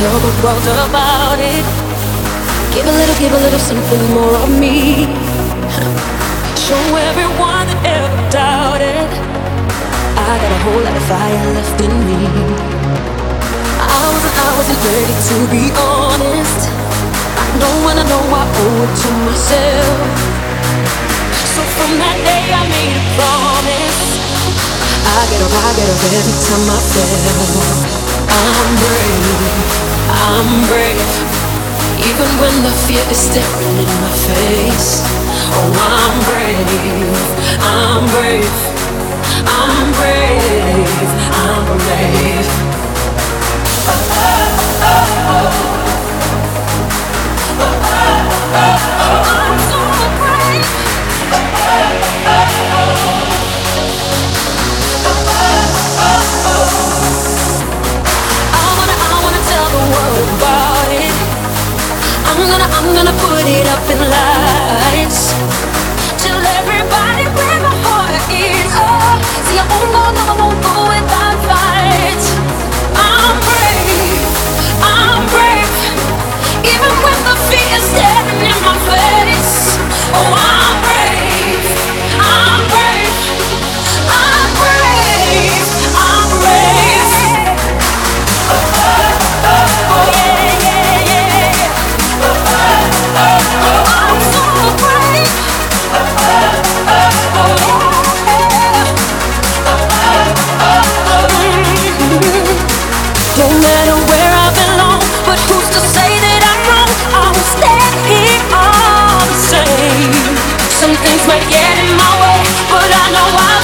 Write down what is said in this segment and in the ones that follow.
tell the world about it. Give a little, give a little something more of me. Show everyone that ever doubted. I got a whole lot of fire left in me. I wasn't, I wasn't ready to be honest. I know when I know I owe it to myself. So from that day I made a promise. I get up, I get up every time I fail. I'm brave, I'm brave. Even when the fear is staring in my face. Oh, I'm brave, I'm brave, I'm brave, I'm brave. Oh, oh, oh, oh. I'm so brave. about gonna, I'm gonna put it up in lights. Tell everybody where my heart is. Oh, see, I won't go, no, I won't go without fight. I'm brave, I'm brave. Even when the fear is staring in my face. Oh, I'm brave, know I'll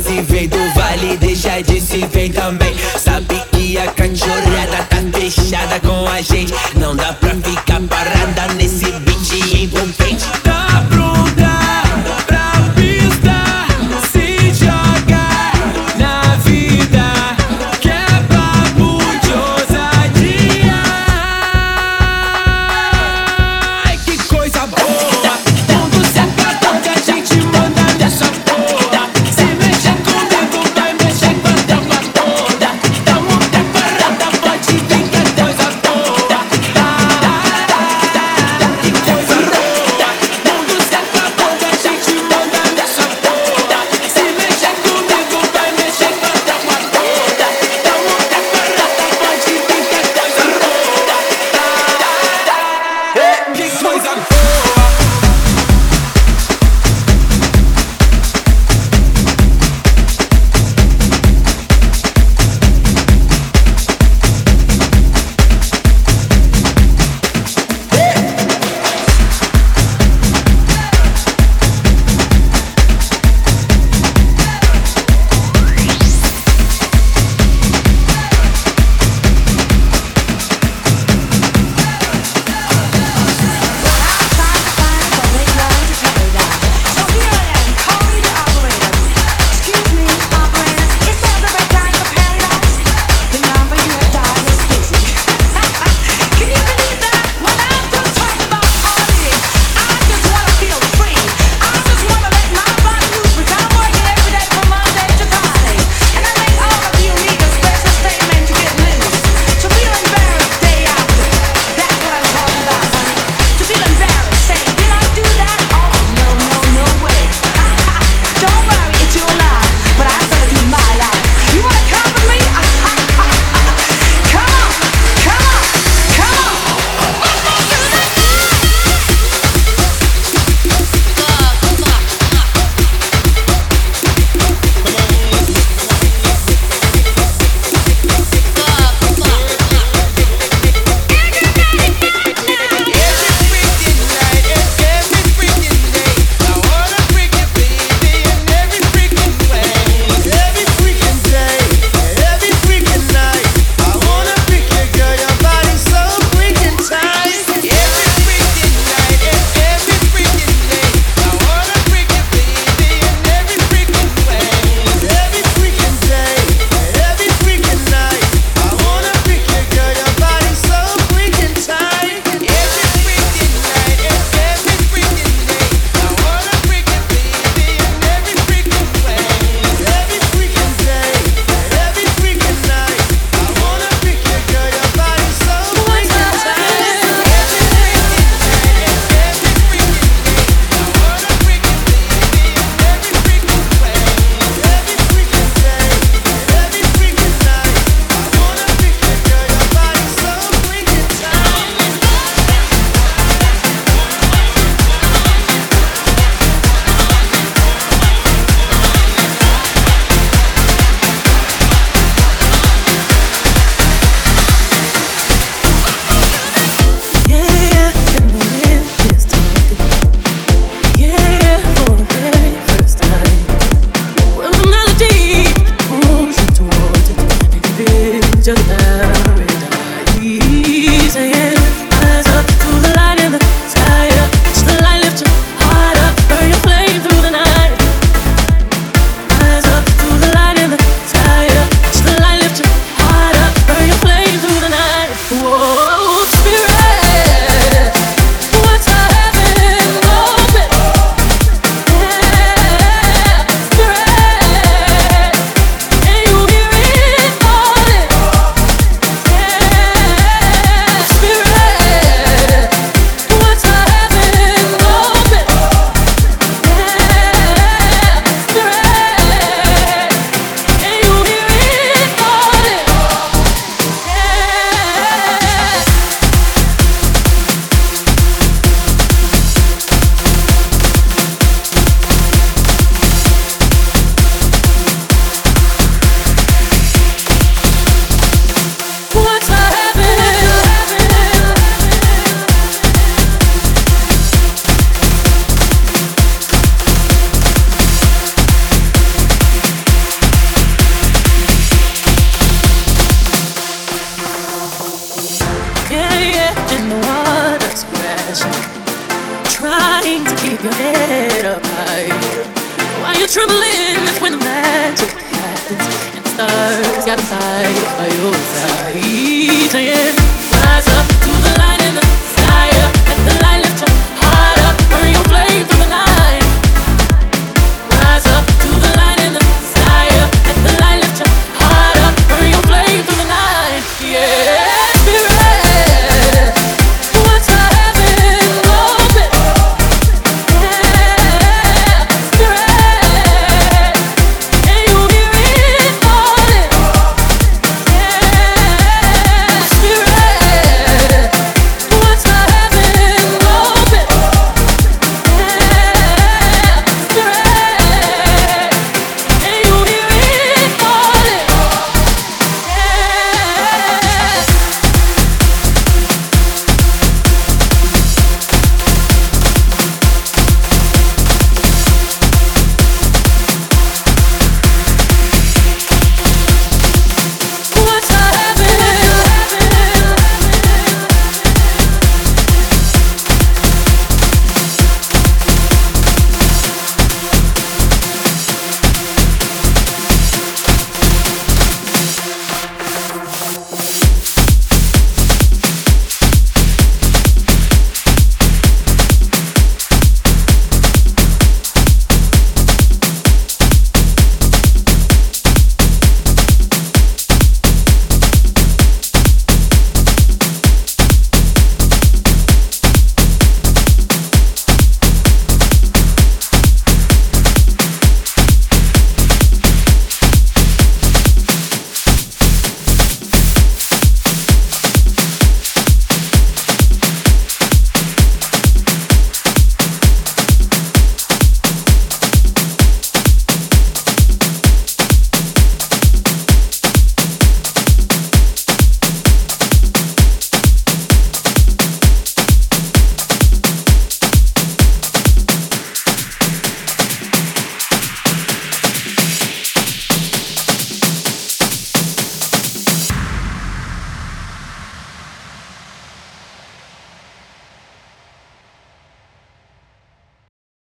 quase veio do vale, deixa de se ver também. see.